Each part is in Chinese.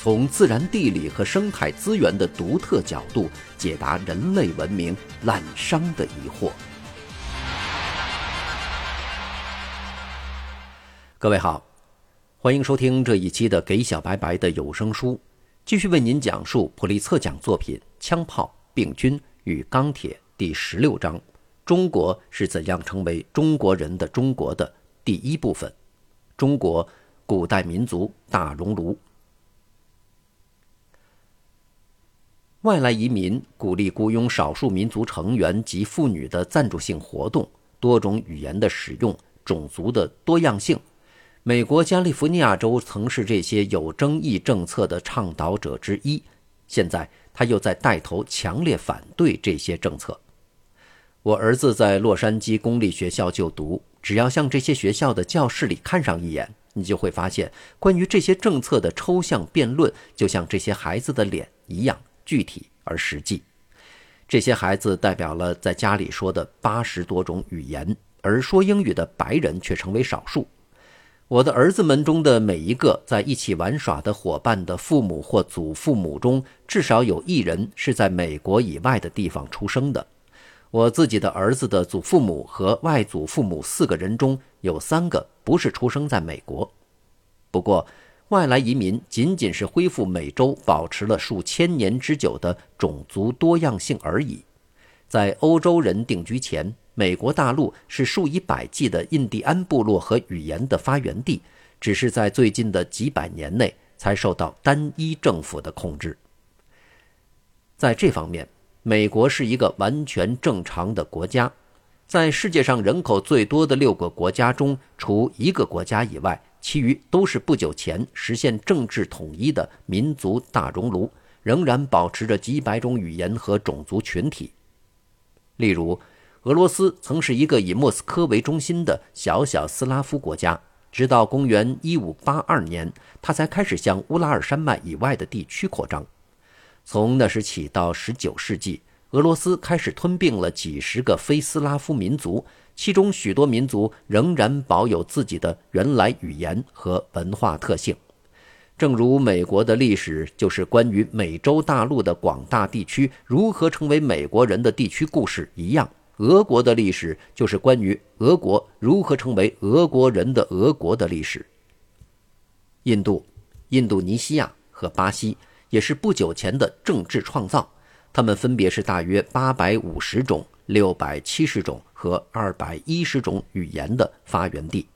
从自然地理和生态资源的独特角度解答人类文明滥觞的疑惑。各位好，欢迎收听这一期的《给小白白的有声书》，继续为您讲述普利策奖作品《枪炮、病菌与钢铁》第十六章：中国是怎样成为中国人的中国的第一部分——中国古代民族大熔炉。外来移民鼓励雇佣少数民族成员及妇女的赞助性活动，多种语言的使用，种族的多样性。美国加利福尼亚州曾是这些有争议政策的倡导者之一，现在他又在带头强烈反对这些政策。我儿子在洛杉矶公立学校就读，只要向这些学校的教室里看上一眼，你就会发现，关于这些政策的抽象辩论，就像这些孩子的脸一样。具体而实际，这些孩子代表了在家里说的八十多种语言，而说英语的白人却成为少数。我的儿子们中的每一个在一起玩耍的伙伴的父母或祖父母中，至少有一人是在美国以外的地方出生的。我自己的儿子的祖父母和外祖父母四个人中有三个不是出生在美国。不过。外来移民仅仅是恢复美洲保持了数千年之久的种族多样性而已。在欧洲人定居前，美国大陆是数以百计的印第安部落和语言的发源地，只是在最近的几百年内才受到单一政府的控制。在这方面，美国是一个完全正常的国家。在世界上人口最多的六个国家中，除一个国家以外。其余都是不久前实现政治统一的民族大熔炉，仍然保持着几百种语言和种族群体。例如，俄罗斯曾是一个以莫斯科为中心的小小斯拉夫国家，直到公元1582年，它才开始向乌拉尔山脉以外的地区扩张。从那时起到19世纪，俄罗斯开始吞并了几十个非斯拉夫民族。其中许多民族仍然保有自己的原来语言和文化特性，正如美国的历史就是关于美洲大陆的广大地区如何成为美国人的地区故事一样，俄国的历史就是关于俄国如何成为俄国人的俄国的历史。印度、印度尼西亚和巴西也是不久前的政治创造，它们分别是大约八百五十种。六百七十种和二百一十种语言的发源地。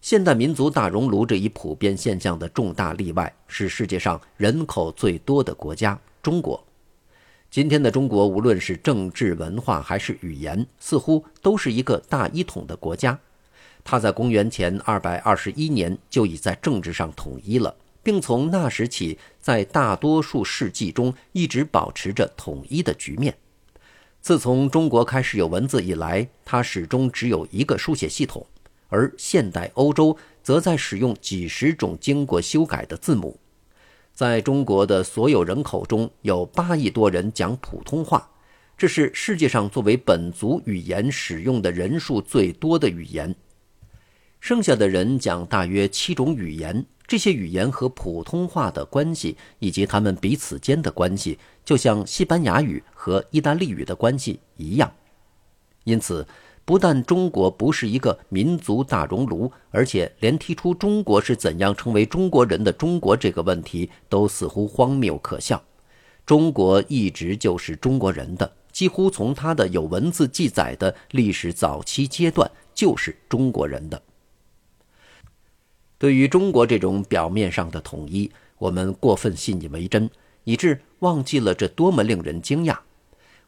现代民族大熔炉这一普遍现象的重大例外是世界上人口最多的国家——中国。今天的中国，无论是政治、文化还是语言，似乎都是一个大一统的国家。它在公元前二百二十一年就已在政治上统一了，并从那时起，在大多数世纪中一直保持着统一的局面。自从中国开始有文字以来，它始终只有一个书写系统，而现代欧洲则在使用几十种经过修改的字母。在中国的所有人口中，有八亿多人讲普通话，这是世界上作为本族语言使用的人数最多的语言。剩下的人讲大约七种语言。这些语言和普通话的关系，以及他们彼此间的关系，就像西班牙语和意大利语的关系一样。因此，不但中国不是一个民族大熔炉，而且连提出中国是怎样成为中国人的中国这个问题，都似乎荒谬可笑。中国一直就是中国人的，几乎从它的有文字记载的历史早期阶段，就是中国人的。对于中国这种表面上的统一，我们过分信以为真，以致忘记了这多么令人惊讶。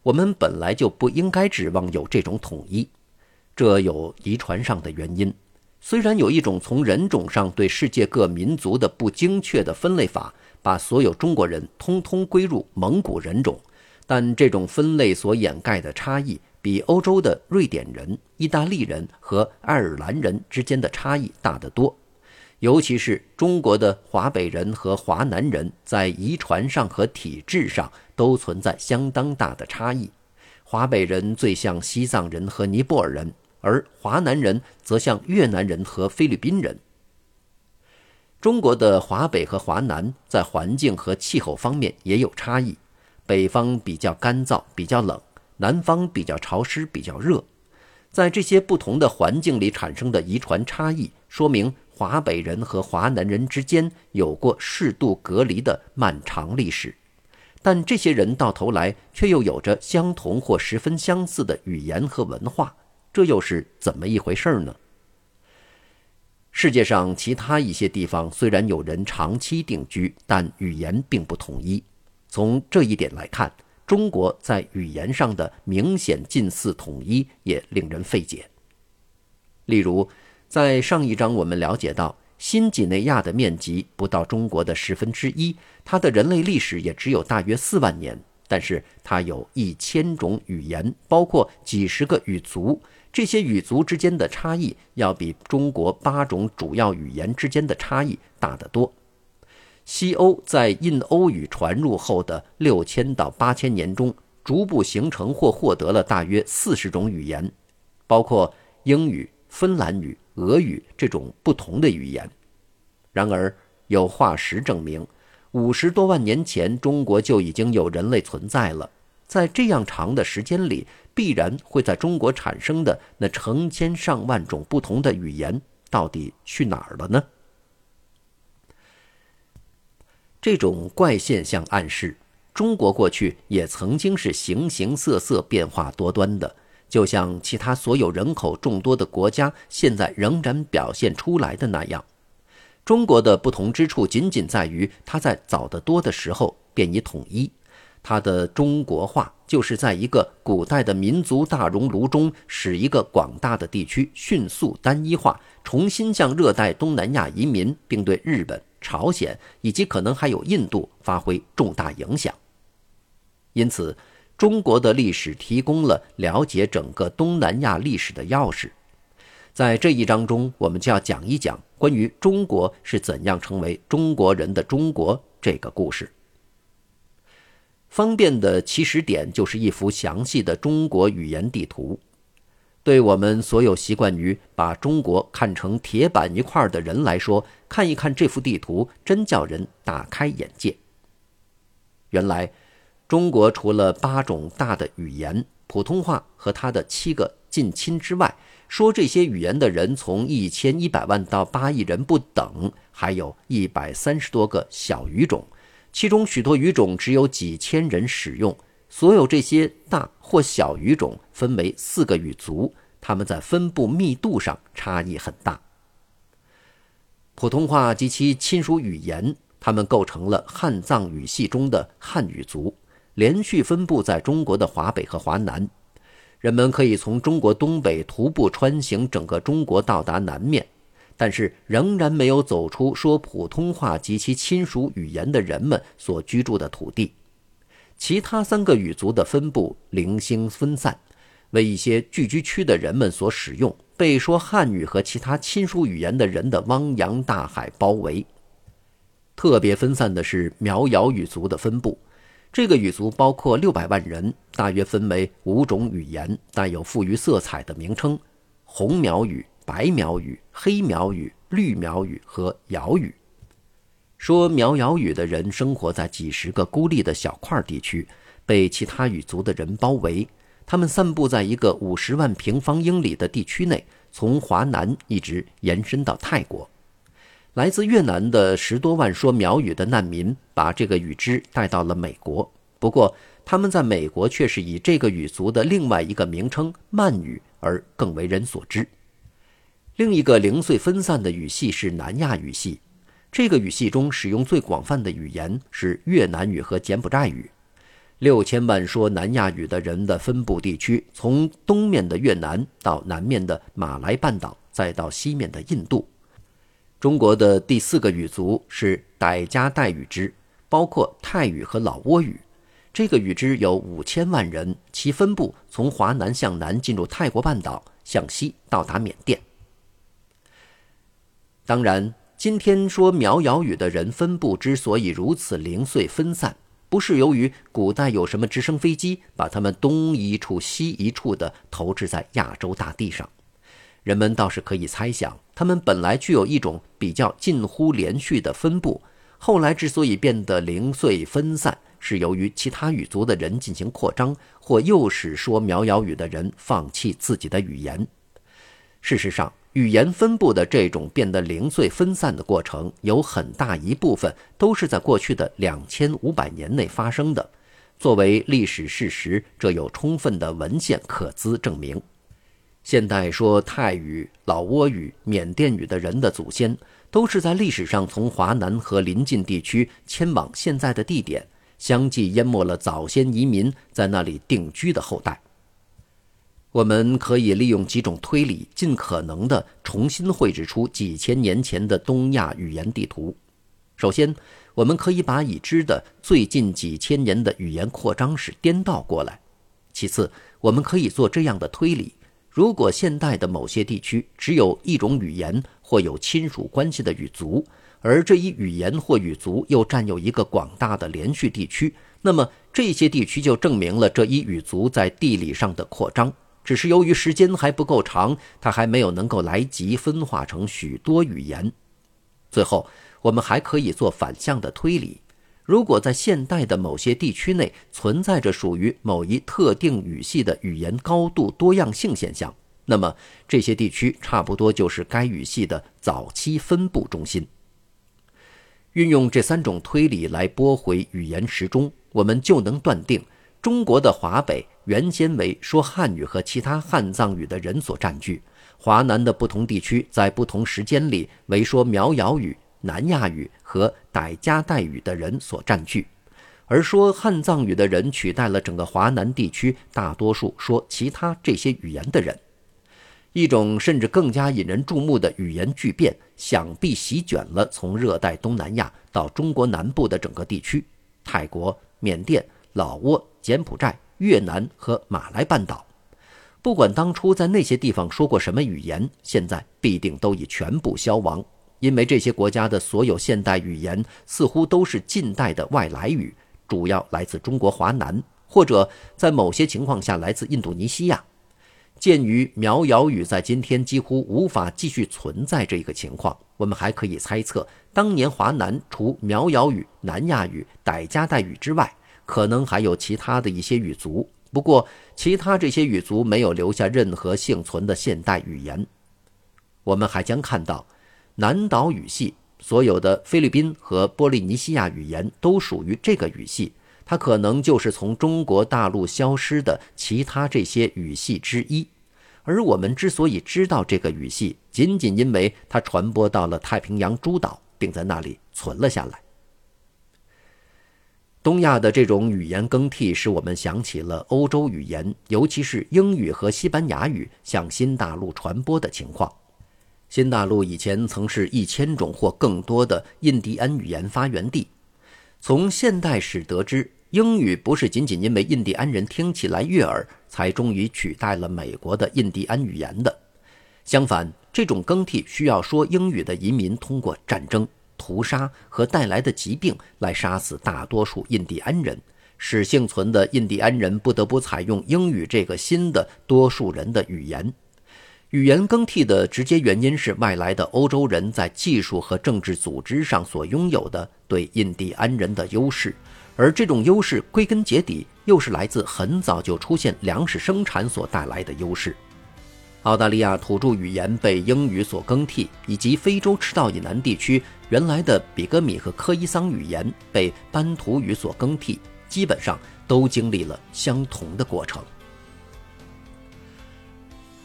我们本来就不应该指望有这种统一，这有遗传上的原因。虽然有一种从人种上对世界各民族的不精确的分类法，把所有中国人通通归入蒙古人种，但这种分类所掩盖的差异，比欧洲的瑞典人、意大利人和爱尔兰人之间的差异大得多。尤其是中国的华北人和华南人，在遗传上和体质上都存在相当大的差异。华北人最像西藏人和尼泊尔人，而华南人则像越南人和菲律宾人。中国的华北和华南在环境和气候方面也有差异，北方比较干燥，比较冷；南方比较潮湿，比较热。在这些不同的环境里产生的遗传差异，说明。华北人和华南人之间有过适度隔离的漫长历史，但这些人到头来却又有着相同或十分相似的语言和文化，这又是怎么一回事呢？世界上其他一些地方虽然有人长期定居，但语言并不统一。从这一点来看，中国在语言上的明显近似统一也令人费解。例如。在上一章，我们了解到，新几内亚的面积不到中国的十分之一，它的人类历史也只有大约四万年，但是它有一千种语言，包括几十个语族，这些语族之间的差异要比中国八种主要语言之间的差异大得多。西欧在印欧语传入后的六千到八千年中，逐步形成或获得了大约四十种语言，包括英语、芬兰语。俄语这种不同的语言，然而有化石证明，五十多万年前中国就已经有人类存在了。在这样长的时间里，必然会在中国产生的那成千上万种不同的语言，到底去哪儿了呢？这种怪现象暗示，中国过去也曾经是形形色色、变化多端的。就像其他所有人口众多的国家现在仍然表现出来的那样，中国的不同之处仅仅在于它在早得多的时候便已统一。它的中国化就是在一个古代的民族大熔炉中，使一个广大的地区迅速单一化，重新向热带东南亚移民，并对日本、朝鲜以及可能还有印度发挥重大影响。因此。中国的历史提供了了解整个东南亚历史的钥匙，在这一章中，我们就要讲一讲关于中国是怎样成为中国人的中国这个故事。方便的起始点就是一幅详细的中国语言地图，对我们所有习惯于把中国看成铁板一块的人来说，看一看这幅地图，真叫人大开眼界。原来。中国除了八种大的语言，普通话和它的七个近亲之外，说这些语言的人从一千一百万到八亿人不等，还有一百三十多个小语种，其中许多语种只有几千人使用。所有这些大或小语种分为四个语族，它们在分布密度上差异很大。普通话及其亲属语言，它们构成了汉藏语系中的汉语族。连续分布在中国的华北和华南，人们可以从中国东北徒步穿行整个中国到达南面，但是仍然没有走出说普通话及其亲属语言的人们所居住的土地。其他三个语族的分布零星分散，为一些聚居区的人们所使用，被说汉语和其他亲属语言的人的汪洋大海包围。特别分散的是苗瑶语族的分布。这个语族包括六百万人，大约分为五种语言，带有富于色彩的名称：红苗语、白苗语、黑苗语、绿苗语和瑶语。说苗瑶语的人生活在几十个孤立的小块地区，被其他语族的人包围。他们散布在一个五十万平方英里的地区内，从华南一直延伸到泰国。来自越南的十多万说苗语的难民，把这个语支带到了美国。不过，他们在美国却是以这个语族的另外一个名称曼语而更为人所知。另一个零碎分散的语系是南亚语系，这个语系中使用最广泛的语言是越南语和柬埔寨语。六千万说南亚语的人的分布地区，从东面的越南到南面的马来半岛，再到西面的印度。中国的第四个语族是傣家傣语支，包括泰语和老挝语。这个语支有五千万人，其分布从华南向南进入泰国半岛，向西到达缅甸。当然。今天说苗瑶语的人分布之所以如此零碎分散，不是由于古代有什么直升飞机把他们东一处西一处的投掷在亚洲大地上。人们倒是可以猜想，他们本来具有一种比较近乎连续的分布，后来之所以变得零碎分散，是由于其他语族的人进行扩张，或诱使说苗瑶语的人放弃自己的语言。事实上。语言分布的这种变得零碎分散的过程，有很大一部分都是在过去的两千五百年内发生的。作为历史事实，这有充分的文献可资证明。现代说泰语、老挝语、缅甸语的人的祖先，都是在历史上从华南和邻近地区迁往现在的地点，相继淹没了早先移民在那里定居的后代。我们可以利用几种推理，尽可能地重新绘制出几千年前的东亚语言地图。首先，我们可以把已知的最近几千年的语言扩张史颠倒过来。其次，我们可以做这样的推理：如果现代的某些地区只有一种语言或有亲属关系的语族，而这一语言或语族又占有一个广大的连续地区，那么这些地区就证明了这一语族在地理上的扩张。只是由于时间还不够长，它还没有能够来及分化成许多语言。最后，我们还可以做反向的推理：如果在现代的某些地区内存在着属于某一特定语系的语言高度多样性现象，那么这些地区差不多就是该语系的早期分布中心。运用这三种推理来拨回语言时钟，我们就能断定中国的华北。原先为说汉语和其他汉藏语的人所占据，华南的不同地区在不同时间里为说苗瑶语、南亚语和傣家傣语的人所占据，而说汉藏语的人取代了整个华南地区大多数说其他这些语言的人。一种甚至更加引人注目的语言巨变，想必席卷了从热带东南亚到中国南部的整个地区：泰国、缅甸、老挝、柬埔寨。越南和马来半岛，不管当初在那些地方说过什么语言，现在必定都已全部消亡，因为这些国家的所有现代语言似乎都是近代的外来语，主要来自中国华南，或者在某些情况下来自印度尼西亚。鉴于苗瑶语在今天几乎无法继续存在这一个情况，我们还可以猜测，当年华南除苗瑶语、南亚语、傣家傣语之外。可能还有其他的一些语族，不过其他这些语族没有留下任何幸存的现代语言。我们还将看到，南岛语系所有的菲律宾和波利尼西亚语言都属于这个语系，它可能就是从中国大陆消失的其他这些语系之一。而我们之所以知道这个语系，仅仅因为它传播到了太平洋诸岛，并在那里存了下来。东亚的这种语言更替，使我们想起了欧洲语言，尤其是英语和西班牙语向新大陆传播的情况。新大陆以前曾是一千种或更多的印第安语言发源地。从现代史得知，英语不是仅仅因为印第安人听起来悦耳，才终于取代了美国的印第安语言的。相反，这种更替需要说英语的移民通过战争。屠杀和带来的疾病来杀死大多数印第安人，使幸存的印第安人不得不采用英语这个新的多数人的语言。语言更替的直接原因是外来的欧洲人在技术和政治组织上所拥有的对印第安人的优势，而这种优势归根结底又是来自很早就出现粮食生产所带来的优势。澳大利亚土著语言被英语所更替，以及非洲赤道以南地区原来的比格米和科伊桑语言被班图语所更替，基本上都经历了相同的过程。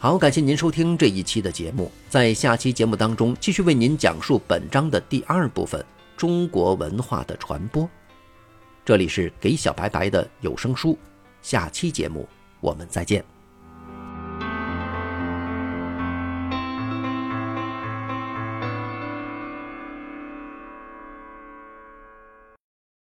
好，感谢您收听这一期的节目，在下期节目当中继续为您讲述本章的第二部分：中国文化的传播。这里是给小白白的有声书，下期节目我们再见。